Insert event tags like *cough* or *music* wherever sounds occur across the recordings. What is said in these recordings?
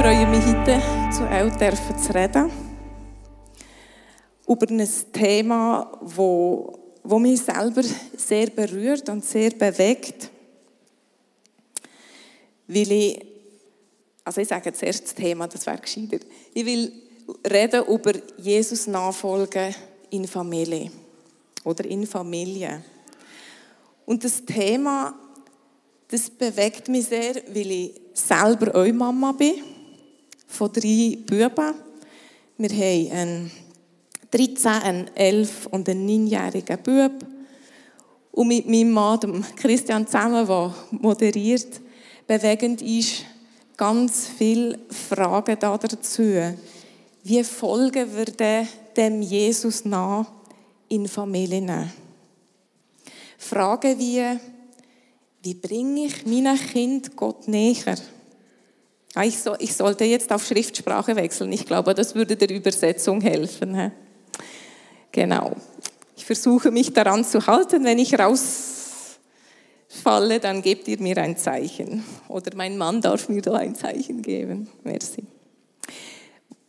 Freue mich heute zu euch zu reden über ein Thema, wo, wo mich selber sehr berührt und sehr bewegt, weil ich, also ich sage zuerst das Thema, das wäre gescheiter. Ich will reden über Jesus nachfolgen in Familie oder in Familie. Und das Thema, das bewegt mich sehr, weil ich selber auch Mama bin, von drei Buben. Wir haben einen 13, einen 11 und einen 9-jährigen Bub. Und mit meinem Mann, Christian, zusammen, der moderiert, bewegend ist ganz viele Fragen dazu. Wie folgen wir dem Jesus nach in Familien? Fragen wie, wie bringe ich meinen Kind Gott näher? Ah, ich, so, ich sollte jetzt auf Schriftsprache wechseln. Ich glaube, das würde der Übersetzung helfen. Genau. Ich versuche mich daran zu halten. Wenn ich rausfalle, dann gebt ihr mir ein Zeichen. Oder mein Mann darf mir da ein Zeichen geben. Merci.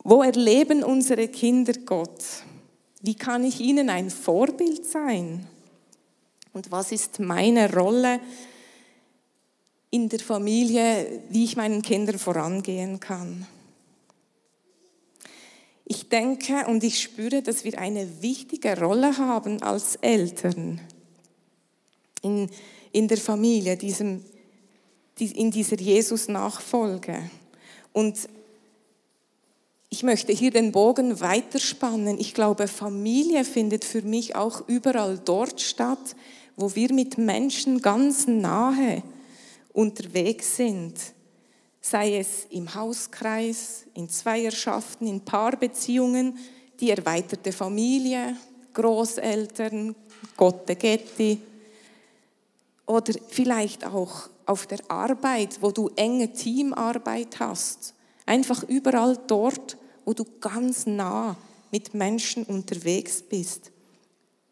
Wo erleben unsere Kinder Gott? Wie kann ich ihnen ein Vorbild sein? Und was ist meine Rolle in der Familie, wie ich meinen Kindern vorangehen kann? Ich denke und ich spüre, dass wir eine wichtige Rolle haben als Eltern in, in der Familie, diesem, in dieser Jesus-Nachfolge. Und ich möchte hier den Bogen weiterspannen. Ich glaube, Familie findet für mich auch überall dort statt, wo wir mit Menschen ganz nahe unterwegs sind. Sei es im Hauskreis, in Zweierschaften, in Paarbeziehungen, die erweiterte Familie, Großeltern, Gotte Getti oder vielleicht auch auf der Arbeit, wo du enge Teamarbeit hast. Einfach überall dort, wo du ganz nah mit Menschen unterwegs bist.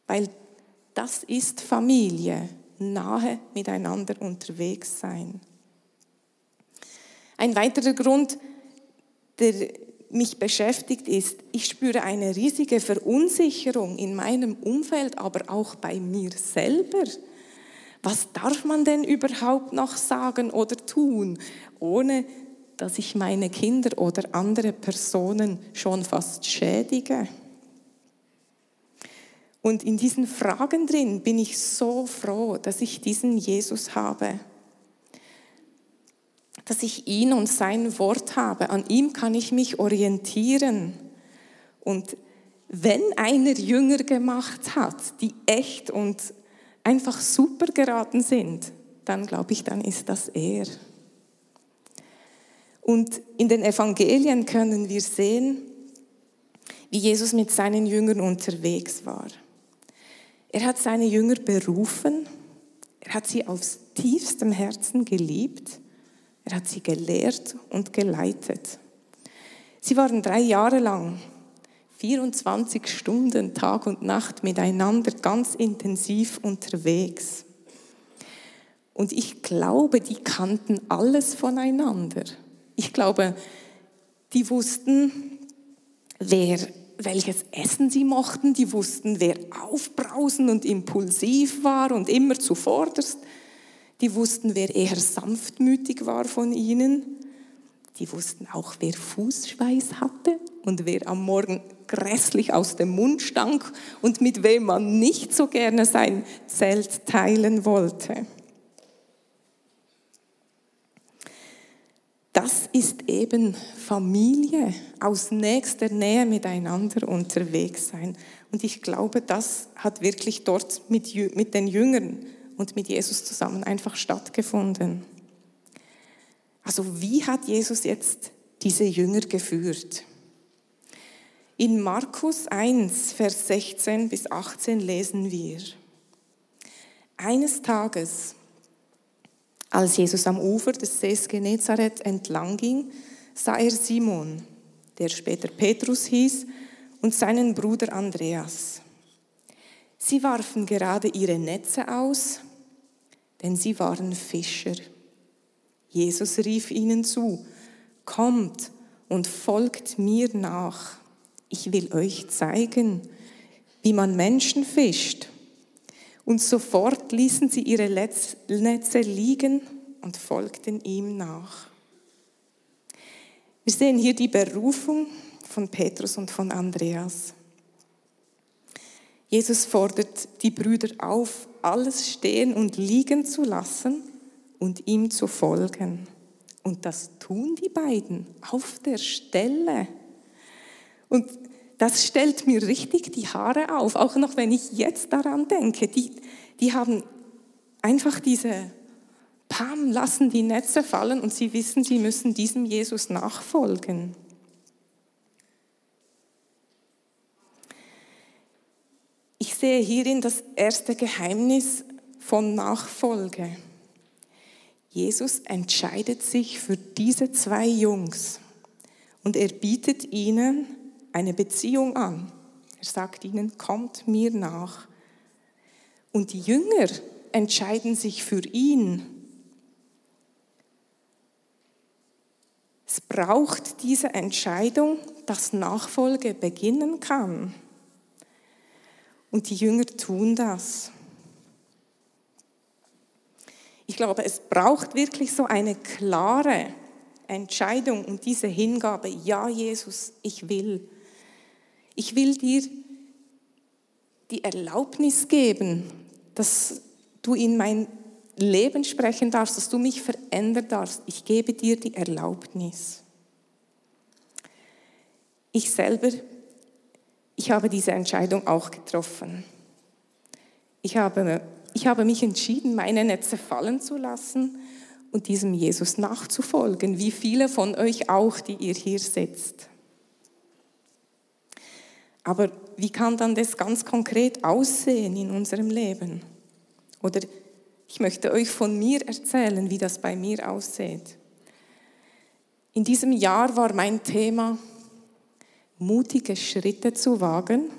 Weil das ist Familie, nahe miteinander unterwegs sein. Ein weiterer Grund, der mich beschäftigt, ist, ich spüre eine riesige Verunsicherung in meinem Umfeld, aber auch bei mir selber. Was darf man denn überhaupt noch sagen oder tun, ohne dass ich meine Kinder oder andere Personen schon fast schädige. Und in diesen Fragen drin bin ich so froh, dass ich diesen Jesus habe, dass ich ihn und sein Wort habe. An ihm kann ich mich orientieren. Und wenn einer Jünger gemacht hat, die echt und einfach super geraten sind, dann glaube ich, dann ist das er. Und in den Evangelien können wir sehen, wie Jesus mit seinen Jüngern unterwegs war. Er hat seine Jünger berufen, er hat sie aus tiefstem Herzen geliebt, er hat sie gelehrt und geleitet. Sie waren drei Jahre lang, 24 Stunden Tag und Nacht miteinander ganz intensiv unterwegs. Und ich glaube, die kannten alles voneinander. Ich glaube, die wussten, wer, welches Essen sie mochten, die wussten, wer aufbrausend und impulsiv war und immer zuvorderst. Die wussten, wer eher sanftmütig war von ihnen. Die wussten auch, wer Fußschweiß hatte und wer am Morgen grässlich aus dem Mund stank und mit wem man nicht so gerne sein Zelt teilen wollte. Das ist eben Familie, aus nächster Nähe miteinander unterwegs sein. Und ich glaube, das hat wirklich dort mit, mit den Jüngern und mit Jesus zusammen einfach stattgefunden. Also wie hat Jesus jetzt diese Jünger geführt. In Markus 1, Vers 16 bis 18 lesen wir, eines Tages, als Jesus am Ufer des Sees Genezareth entlang ging, sah er Simon, der später Petrus hieß, und seinen Bruder Andreas. Sie warfen gerade ihre Netze aus, denn sie waren Fischer. Jesus rief ihnen zu, kommt und folgt mir nach. Ich will euch zeigen, wie man Menschen fischt. Und sofort ließen sie ihre Netze liegen und folgten ihm nach. Wir sehen hier die Berufung von Petrus und von Andreas. Jesus fordert die Brüder auf, alles stehen und liegen zu lassen und ihm zu folgen. Und das tun die beiden auf der Stelle. Und das stellt mir richtig die Haare auf, auch noch wenn ich jetzt daran denke. Die, die haben einfach diese Pam, lassen die Netze fallen und sie wissen, sie müssen diesem Jesus nachfolgen. Ich sehe hierin das erste Geheimnis von Nachfolge. Jesus entscheidet sich für diese zwei Jungs und er bietet ihnen eine Beziehung an. Er sagt ihnen, kommt mir nach. Und die Jünger entscheiden sich für ihn. Es braucht diese Entscheidung, dass Nachfolge beginnen kann. Und die Jünger tun das. Ich glaube, es braucht wirklich so eine klare Entscheidung und diese Hingabe. Ja, Jesus, ich will. Ich will dir die Erlaubnis geben, dass du in mein Leben sprechen darfst, dass du mich verändern darfst. Ich gebe dir die Erlaubnis. Ich selber ich habe diese Entscheidung auch getroffen. Ich habe, ich habe mich entschieden, meine Netze fallen zu lassen und diesem Jesus nachzufolgen, wie viele von euch auch, die ihr hier sitzt. Aber wie kann dann das ganz konkret aussehen in unserem Leben? Oder ich möchte euch von mir erzählen, wie das bei mir aussieht. In diesem Jahr war mein Thema mutige Schritte zu wagen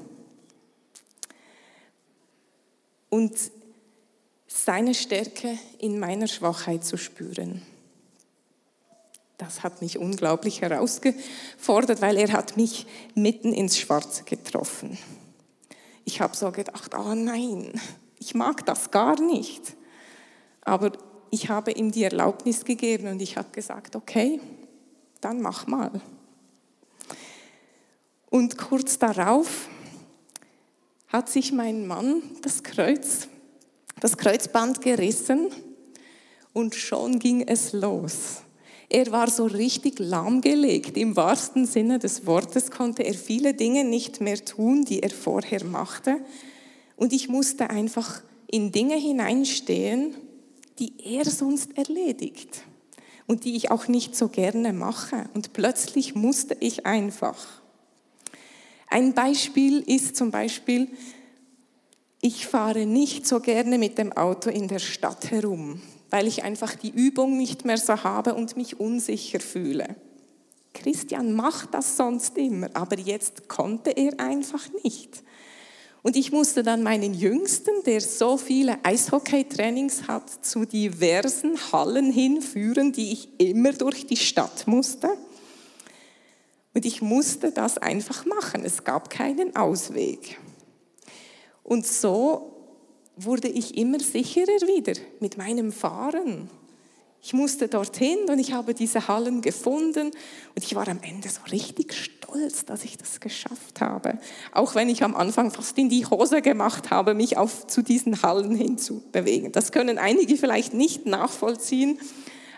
und seine Stärke in meiner Schwachheit zu spüren. Das hat mich unglaublich herausgefordert, weil er hat mich mitten ins Schwarze getroffen. Ich habe so gedacht, oh nein, ich mag das gar nicht. Aber ich habe ihm die Erlaubnis gegeben und ich habe gesagt, okay, dann mach mal. Und kurz darauf hat sich mein Mann das Kreuz, das Kreuzband gerissen und schon ging es los. Er war so richtig lahmgelegt. Im wahrsten Sinne des Wortes konnte er viele Dinge nicht mehr tun, die er vorher machte. Und ich musste einfach in Dinge hineinstehen, die er sonst erledigt und die ich auch nicht so gerne mache. Und plötzlich musste ich einfach. Ein Beispiel ist zum Beispiel, ich fahre nicht so gerne mit dem Auto in der Stadt herum, weil ich einfach die Übung nicht mehr so habe und mich unsicher fühle. Christian macht das sonst immer, aber jetzt konnte er einfach nicht. Und ich musste dann meinen Jüngsten, der so viele Eishockey-Trainings hat, zu diversen Hallen hinführen, die ich immer durch die Stadt musste. Und ich musste das einfach machen. Es gab keinen Ausweg. Und so wurde ich immer sicherer wieder mit meinem Fahren. Ich musste dorthin und ich habe diese Hallen gefunden und ich war am Ende so richtig stolz, dass ich das geschafft habe. Auch wenn ich am Anfang fast in die Hose gemacht habe, mich auf zu diesen Hallen hinzubewegen. Das können einige vielleicht nicht nachvollziehen,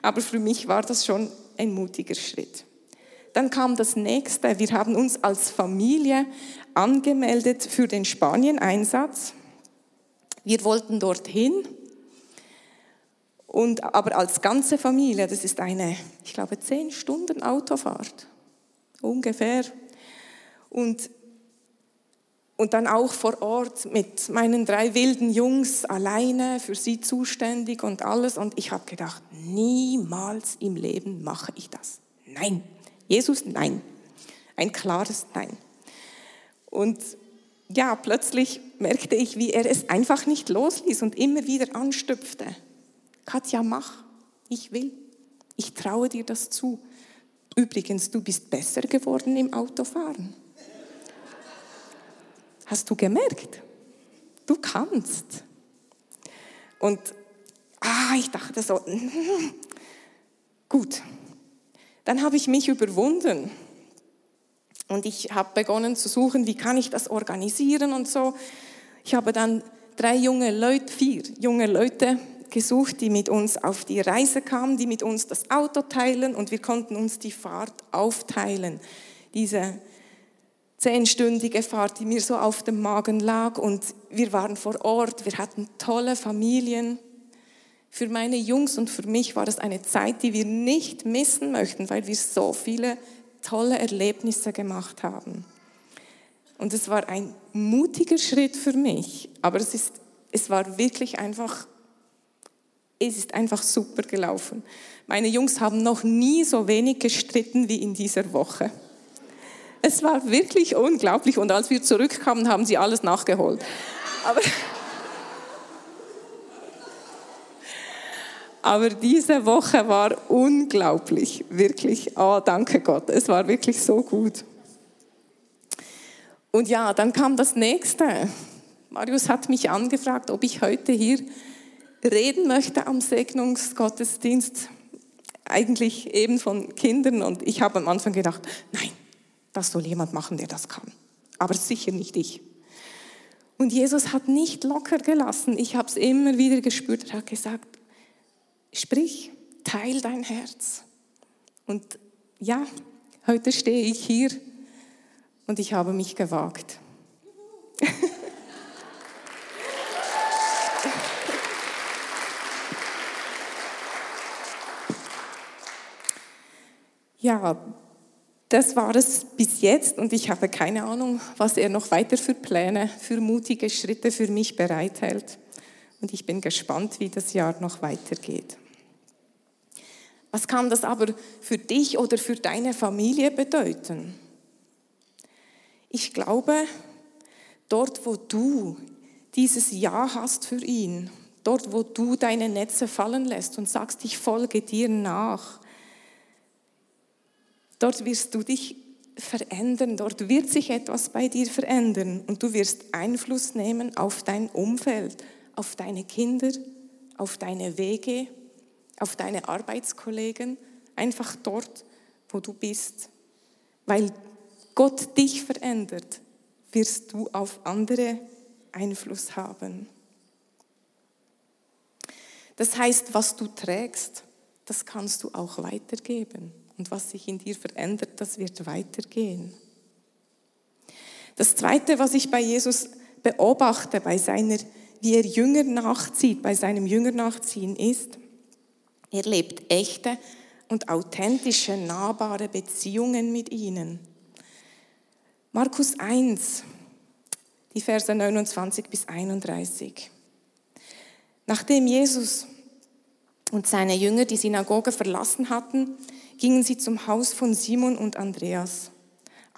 aber für mich war das schon ein mutiger Schritt. Dann kam das nächste. Wir haben uns als Familie angemeldet für den Spanien-Einsatz. Wir wollten dorthin. Und, aber als ganze Familie, das ist eine, ich glaube, zehn Stunden Autofahrt. Ungefähr. Und, und dann auch vor Ort mit meinen drei wilden Jungs alleine, für sie zuständig und alles. Und ich habe gedacht, niemals im Leben mache ich das. Nein. Jesus, nein. Ein klares Nein. Und ja, plötzlich merkte ich, wie er es einfach nicht losließ und immer wieder anstüpfte. Katja, mach, ich will. Ich traue dir das zu. Übrigens, du bist besser geworden im Autofahren. Hast du gemerkt? Du kannst. Und ah, ich dachte so, *laughs* gut. Dann habe ich mich überwunden und ich habe begonnen zu suchen, wie kann ich das organisieren und so. Ich habe dann drei junge Leute, vier junge Leute gesucht, die mit uns auf die Reise kamen, die mit uns das Auto teilen und wir konnten uns die Fahrt aufteilen. Diese zehnstündige Fahrt, die mir so auf dem Magen lag und wir waren vor Ort, wir hatten tolle Familien. Für meine Jungs und für mich war das eine Zeit, die wir nicht missen möchten, weil wir so viele tolle Erlebnisse gemacht haben. Und es war ein mutiger Schritt für mich, aber es, ist, es war wirklich einfach, es ist einfach super gelaufen. Meine Jungs haben noch nie so wenig gestritten wie in dieser Woche. Es war wirklich unglaublich und als wir zurückkamen, haben sie alles nachgeholt. Aber Aber diese Woche war unglaublich, wirklich. Oh, danke Gott, es war wirklich so gut. Und ja, dann kam das nächste. Marius hat mich angefragt, ob ich heute hier reden möchte am Segnungsgottesdienst, eigentlich eben von Kindern. Und ich habe am Anfang gedacht, nein, das soll jemand machen, der das kann. Aber sicher nicht ich. Und Jesus hat nicht locker gelassen. Ich habe es immer wieder gespürt. Er hat gesagt, Sprich, teil dein Herz. Und ja, heute stehe ich hier und ich habe mich gewagt. *laughs* ja, das war es bis jetzt und ich habe keine Ahnung, was er noch weiter für Pläne, für mutige Schritte für mich bereithält. Und ich bin gespannt, wie das Jahr noch weitergeht. Was kann das aber für dich oder für deine Familie bedeuten? Ich glaube, dort, wo du dieses Ja hast für ihn, dort, wo du deine Netze fallen lässt und sagst, ich folge dir nach, dort wirst du dich verändern, dort wird sich etwas bei dir verändern und du wirst Einfluss nehmen auf dein Umfeld, auf deine Kinder, auf deine Wege, auf deine Arbeitskollegen, einfach dort, wo du bist. Weil Gott dich verändert, wirst du auf andere Einfluss haben. Das heißt, was du trägst, das kannst du auch weitergeben. Und was sich in dir verändert, das wird weitergehen. Das Zweite, was ich bei Jesus beobachte, bei seiner, wie er Jünger nachzieht, bei seinem Jünger nachziehen, ist, er lebt echte und authentische, nahbare Beziehungen mit ihnen. Markus 1, die Verse 29 bis 31. Nachdem Jesus und seine Jünger die Synagoge verlassen hatten, gingen sie zum Haus von Simon und Andreas.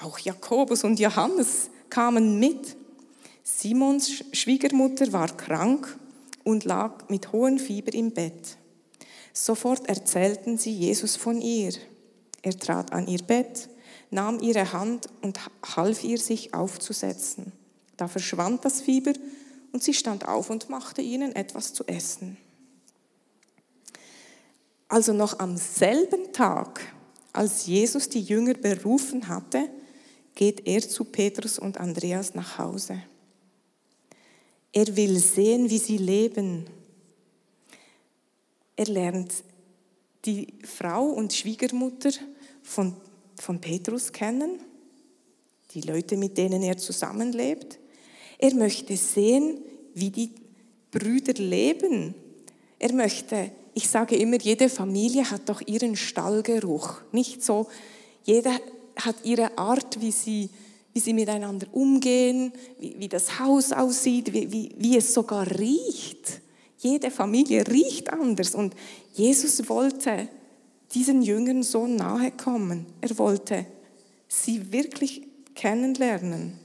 Auch Jakobus und Johannes kamen mit. Simons Schwiegermutter war krank und lag mit hohem Fieber im Bett. Sofort erzählten sie Jesus von ihr. Er trat an ihr Bett, nahm ihre Hand und half ihr, sich aufzusetzen. Da verschwand das Fieber und sie stand auf und machte ihnen etwas zu essen. Also noch am selben Tag, als Jesus die Jünger berufen hatte, geht er zu Petrus und Andreas nach Hause. Er will sehen, wie sie leben er lernt die Frau und Schwiegermutter von, von Petrus kennen, die Leute, mit denen er zusammenlebt. Er möchte sehen, wie die Brüder leben. Er möchte ich sage immer, jede Familie hat doch ihren Stallgeruch. Nicht so, jeder hat ihre Art, wie sie, wie sie miteinander umgehen, wie, wie das Haus aussieht, wie, wie, wie es sogar riecht. Jede Familie riecht anders und Jesus wollte diesen Jüngern so nahe kommen. Er wollte sie wirklich kennenlernen.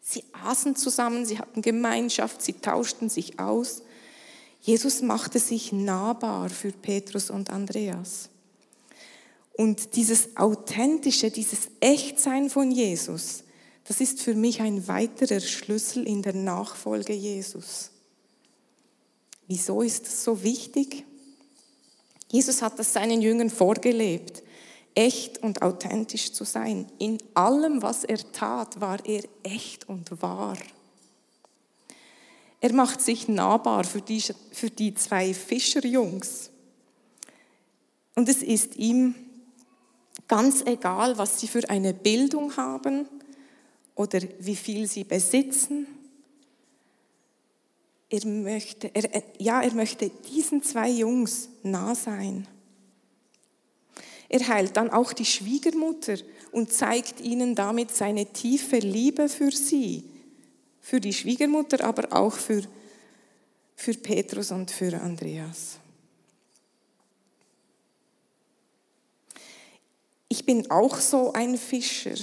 Sie aßen zusammen, sie hatten Gemeinschaft, sie tauschten sich aus. Jesus machte sich nahbar für Petrus und Andreas. Und dieses authentische, dieses Echtsein von Jesus, das ist für mich ein weiterer Schlüssel in der Nachfolge Jesus. Wieso ist das so wichtig? Jesus hat das seinen Jüngern vorgelebt, echt und authentisch zu sein. In allem, was er tat, war er echt und wahr. Er macht sich nahbar für die, für die zwei Fischerjungs. Und es ist ihm ganz egal, was sie für eine Bildung haben oder wie viel sie besitzen. Er möchte, er, ja, er möchte diesen zwei Jungs nah sein. Er heilt dann auch die Schwiegermutter und zeigt ihnen damit seine tiefe Liebe für sie für die Schwiegermutter, aber auch für, für Petrus und für Andreas. Ich bin auch so ein Fischer,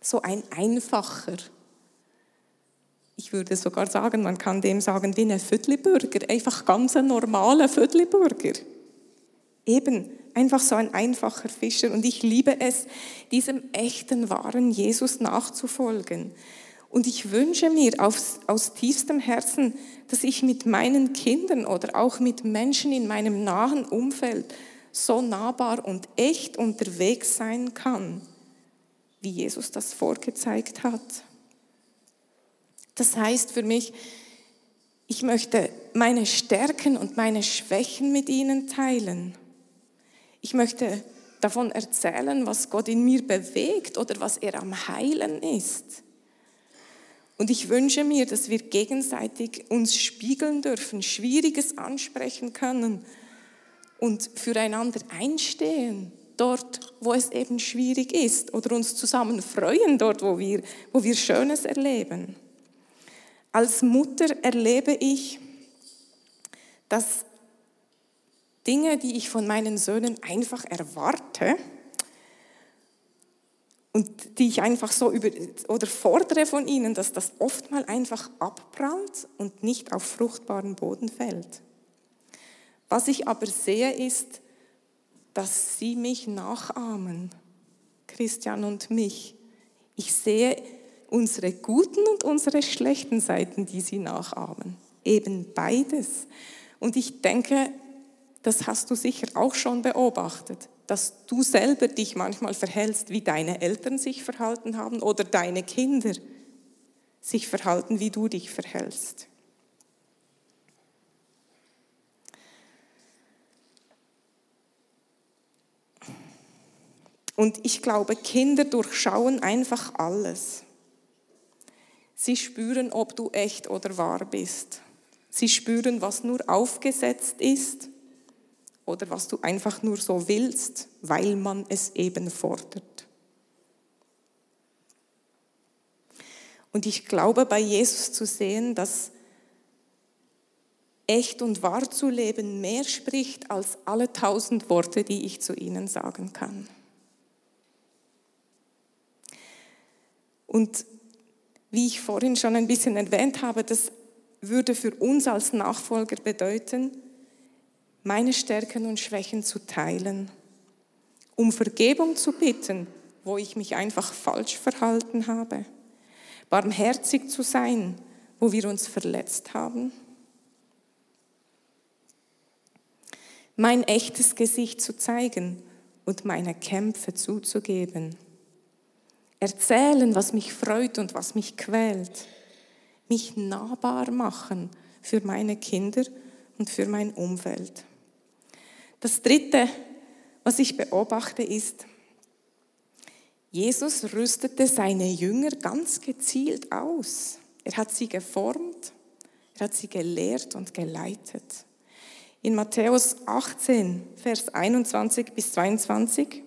so ein einfacher. Ich würde sogar sagen, man kann dem sagen, wie ein Vödliburger, einfach ganz ein normaler Vödliburger. Eben, einfach so ein einfacher Fischer. Und ich liebe es, diesem echten, wahren Jesus nachzufolgen. Und ich wünsche mir aus, aus tiefstem Herzen, dass ich mit meinen Kindern oder auch mit Menschen in meinem nahen Umfeld so nahbar und echt unterwegs sein kann, wie Jesus das vorgezeigt hat. Das heißt für mich, ich möchte meine Stärken und meine Schwächen mit ihnen teilen. Ich möchte davon erzählen, was Gott in mir bewegt oder was er am Heilen ist. Und ich wünsche mir, dass wir gegenseitig uns spiegeln dürfen, Schwieriges ansprechen können und füreinander einstehen, dort, wo es eben schwierig ist, oder uns zusammen freuen, dort, wo wir, wo wir Schönes erleben. Als Mutter erlebe ich, dass Dinge, die ich von meinen Söhnen einfach erwarte, und die ich einfach so über oder fordere von ihnen, dass das oft mal einfach abprallt und nicht auf fruchtbaren Boden fällt. Was ich aber sehe, ist, dass sie mich nachahmen, Christian und mich. Ich sehe unsere guten und unsere schlechten Seiten, die sie nachahmen. Eben beides. Und ich denke, das hast du sicher auch schon beobachtet dass du selber dich manchmal verhältst, wie deine Eltern sich verhalten haben oder deine Kinder sich verhalten, wie du dich verhältst. Und ich glaube, Kinder durchschauen einfach alles. Sie spüren, ob du echt oder wahr bist. Sie spüren, was nur aufgesetzt ist oder was du einfach nur so willst, weil man es eben fordert. Und ich glaube bei Jesus zu sehen, dass echt und wahr zu leben mehr spricht als alle tausend Worte, die ich zu ihnen sagen kann. Und wie ich vorhin schon ein bisschen erwähnt habe, das würde für uns als Nachfolger bedeuten, meine Stärken und Schwächen zu teilen, um Vergebung zu bitten, wo ich mich einfach falsch verhalten habe, barmherzig zu sein, wo wir uns verletzt haben, mein echtes Gesicht zu zeigen und meine Kämpfe zuzugeben, erzählen, was mich freut und was mich quält, mich nahbar machen für meine Kinder und für mein Umfeld. Das Dritte, was ich beobachte, ist, Jesus rüstete seine Jünger ganz gezielt aus. Er hat sie geformt, er hat sie gelehrt und geleitet. In Matthäus 18, Vers 21 bis 22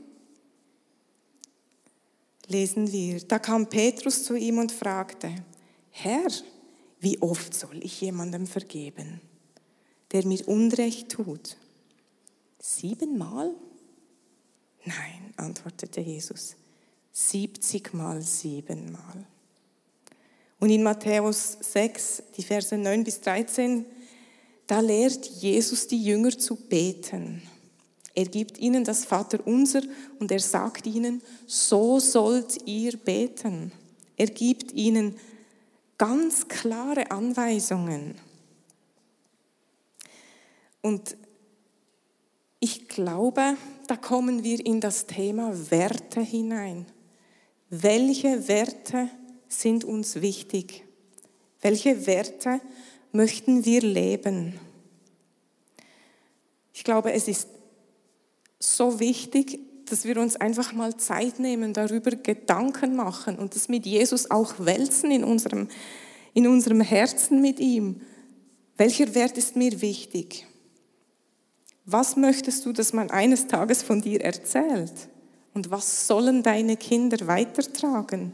lesen wir, da kam Petrus zu ihm und fragte, Herr, wie oft soll ich jemandem vergeben, der mir Unrecht tut? Siebenmal? Nein, antwortete Jesus, siebzigmal siebenmal. Und in Matthäus 6, die Verse 9 bis 13, da lehrt Jesus die Jünger zu beten. Er gibt ihnen das Vaterunser und er sagt ihnen, so sollt ihr beten. Er gibt ihnen ganz klare Anweisungen. Und ich glaube, da kommen wir in das Thema Werte hinein. Welche Werte sind uns wichtig? Welche Werte möchten wir leben? Ich glaube, es ist so wichtig, dass wir uns einfach mal Zeit nehmen, darüber Gedanken machen und das mit Jesus auch wälzen in unserem, in unserem Herzen mit ihm. Welcher Wert ist mir wichtig? Was möchtest du, dass man eines Tages von dir erzählt? Und was sollen deine Kinder weitertragen?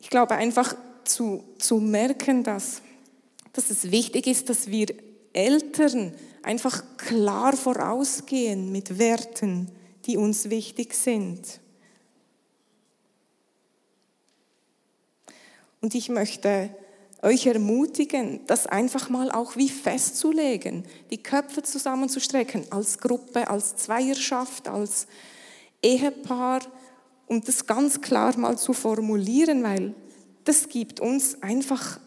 Ich glaube einfach zu, zu merken, dass, dass es wichtig ist, dass wir Eltern einfach klar vorausgehen mit Werten, die uns wichtig sind. Und ich möchte euch ermutigen, das einfach mal auch wie festzulegen, die Köpfe zusammenzustrecken, als Gruppe, als Zweierschaft, als Ehepaar und das ganz klar mal zu formulieren, weil das gibt uns einfach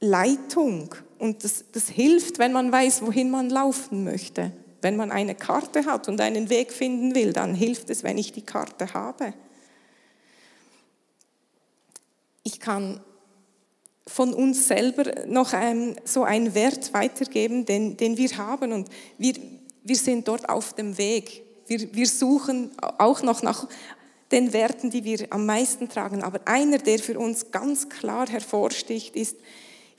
Leitung und das, das hilft, wenn man weiß, wohin man laufen möchte. Wenn man eine Karte hat und einen Weg finden will, dann hilft es, wenn ich die Karte habe. Ich kann von uns selber noch ein, so einen Wert weitergeben, den, den wir haben. Und wir, wir sind dort auf dem Weg. Wir, wir suchen auch noch nach den Werten, die wir am meisten tragen. Aber einer, der für uns ganz klar hervorsticht, ist,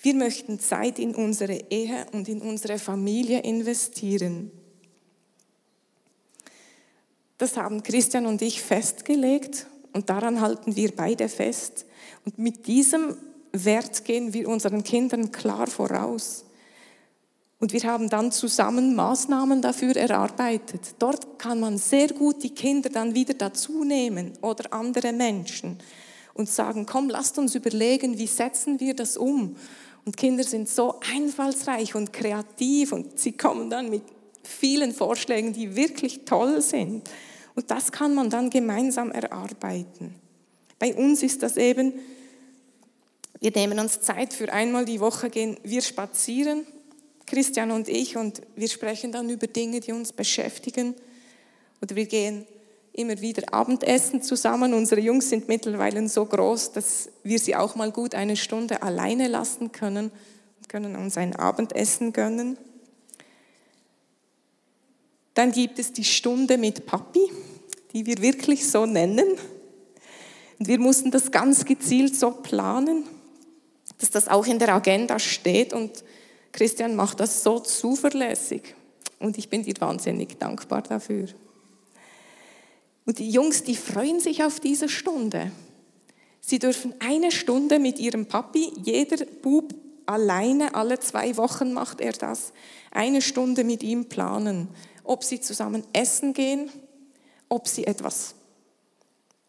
wir möchten Zeit in unsere Ehe und in unsere Familie investieren. Das haben Christian und ich festgelegt und daran halten wir beide fest. Und mit diesem Wert gehen wir unseren Kindern klar voraus. Und wir haben dann zusammen Maßnahmen dafür erarbeitet. Dort kann man sehr gut die Kinder dann wieder dazu nehmen oder andere Menschen und sagen, komm, lasst uns überlegen, wie setzen wir das um. Und Kinder sind so einfallsreich und kreativ und sie kommen dann mit vielen Vorschlägen, die wirklich toll sind. Und das kann man dann gemeinsam erarbeiten. Bei uns ist das eben, wir nehmen uns Zeit für einmal die Woche gehen wir spazieren, Christian und ich, und wir sprechen dann über Dinge, die uns beschäftigen. Oder wir gehen immer wieder Abendessen zusammen. Unsere Jungs sind mittlerweile so groß, dass wir sie auch mal gut eine Stunde alleine lassen können und können uns ein Abendessen gönnen. Dann gibt es die Stunde mit Papi, die wir wirklich so nennen. Und wir mussten das ganz gezielt so planen, dass das auch in der Agenda steht. Und Christian macht das so zuverlässig. Und ich bin dir wahnsinnig dankbar dafür. Und die Jungs, die freuen sich auf diese Stunde. Sie dürfen eine Stunde mit ihrem Papi, jeder Bub alleine, alle zwei Wochen macht er das, eine Stunde mit ihm planen, ob sie zusammen essen gehen, ob sie etwas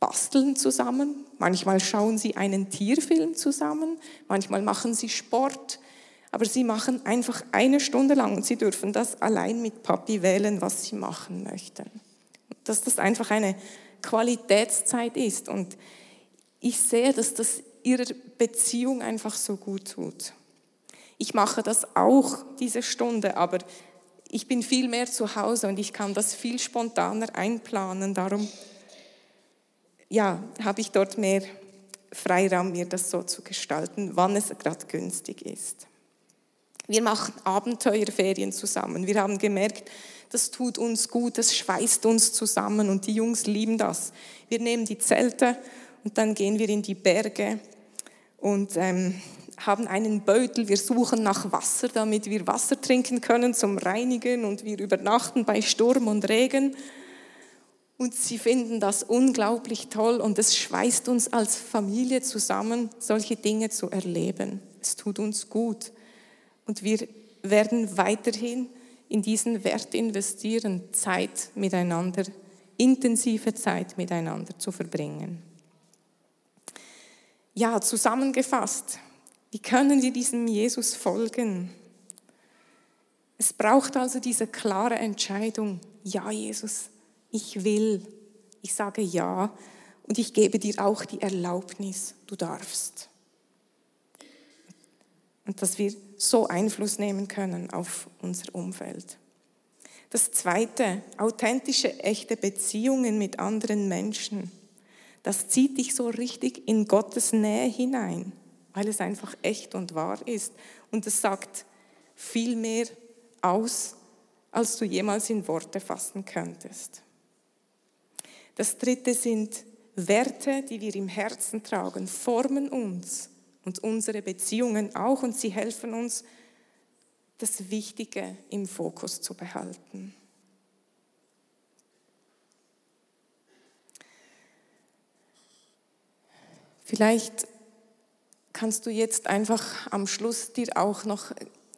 basteln zusammen, manchmal schauen sie einen Tierfilm zusammen, manchmal machen sie Sport, aber sie machen einfach eine Stunde lang und sie dürfen das allein mit Papi wählen, was sie machen möchten dass das einfach eine Qualitätszeit ist. Und ich sehe, dass das ihrer Beziehung einfach so gut tut. Ich mache das auch, diese Stunde, aber ich bin viel mehr zu Hause und ich kann das viel spontaner einplanen. Darum ja, habe ich dort mehr Freiraum, mir das so zu gestalten, wann es gerade günstig ist. Wir machen Abenteuerferien zusammen. Wir haben gemerkt, das tut uns gut, das schweißt uns zusammen und die Jungs lieben das. Wir nehmen die Zelte und dann gehen wir in die Berge und ähm, haben einen Beutel, wir suchen nach Wasser, damit wir Wasser trinken können zum Reinigen und wir übernachten bei Sturm und Regen. Und sie finden das unglaublich toll und es schweißt uns als Familie zusammen, solche Dinge zu erleben. Es tut uns gut und wir werden weiterhin in diesen Wert investieren, Zeit miteinander, intensive Zeit miteinander zu verbringen. Ja, zusammengefasst, wie können wir diesem Jesus folgen? Es braucht also diese klare Entscheidung, ja Jesus, ich will, ich sage ja und ich gebe dir auch die Erlaubnis, du darfst. Und dass wir so Einfluss nehmen können auf unser Umfeld. Das Zweite, authentische, echte Beziehungen mit anderen Menschen. Das zieht dich so richtig in Gottes Nähe hinein, weil es einfach echt und wahr ist. Und es sagt viel mehr aus, als du jemals in Worte fassen könntest. Das Dritte sind Werte, die wir im Herzen tragen, formen uns und unsere Beziehungen auch und sie helfen uns, das Wichtige im Fokus zu behalten. Vielleicht kannst du jetzt einfach am Schluss dir auch noch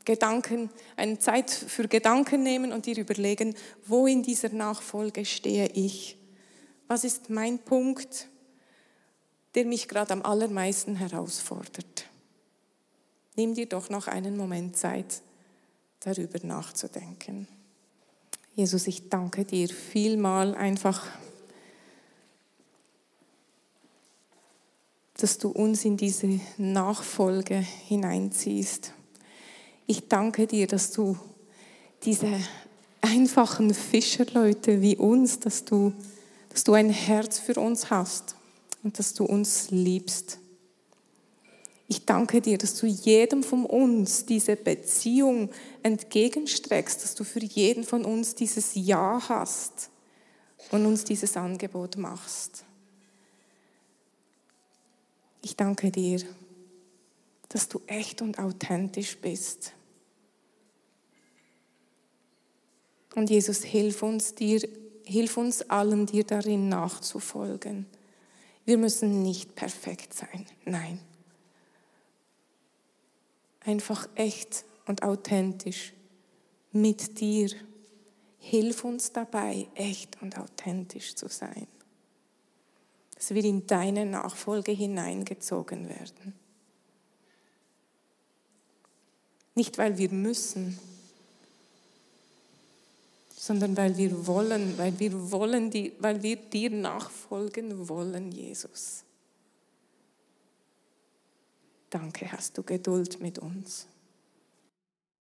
Gedanken, eine Zeit für Gedanken nehmen und dir überlegen, wo in dieser Nachfolge stehe ich? Was ist mein Punkt? Der mich gerade am allermeisten herausfordert. Nimm dir doch noch einen Moment Zeit, darüber nachzudenken. Jesus, ich danke dir vielmal einfach, dass du uns in diese Nachfolge hineinziehst. Ich danke dir, dass du diese einfachen Fischerleute wie uns, dass du, dass du ein Herz für uns hast und dass du uns liebst. Ich danke dir, dass du jedem von uns diese Beziehung entgegenstreckst, dass du für jeden von uns dieses Ja hast und uns dieses Angebot machst. Ich danke dir, dass du echt und authentisch bist. Und Jesus, hilf uns dir, hilf uns allen, dir darin nachzufolgen. Wir müssen nicht perfekt sein. Nein. Einfach echt und authentisch mit dir. Hilf uns dabei, echt und authentisch zu sein. Dass wir in deine Nachfolge hineingezogen werden. Nicht, weil wir müssen, sondern weil wir wollen, weil wir wollen, die, weil wir dir nachfolgen wollen, Jesus. Danke, hast du Geduld mit uns.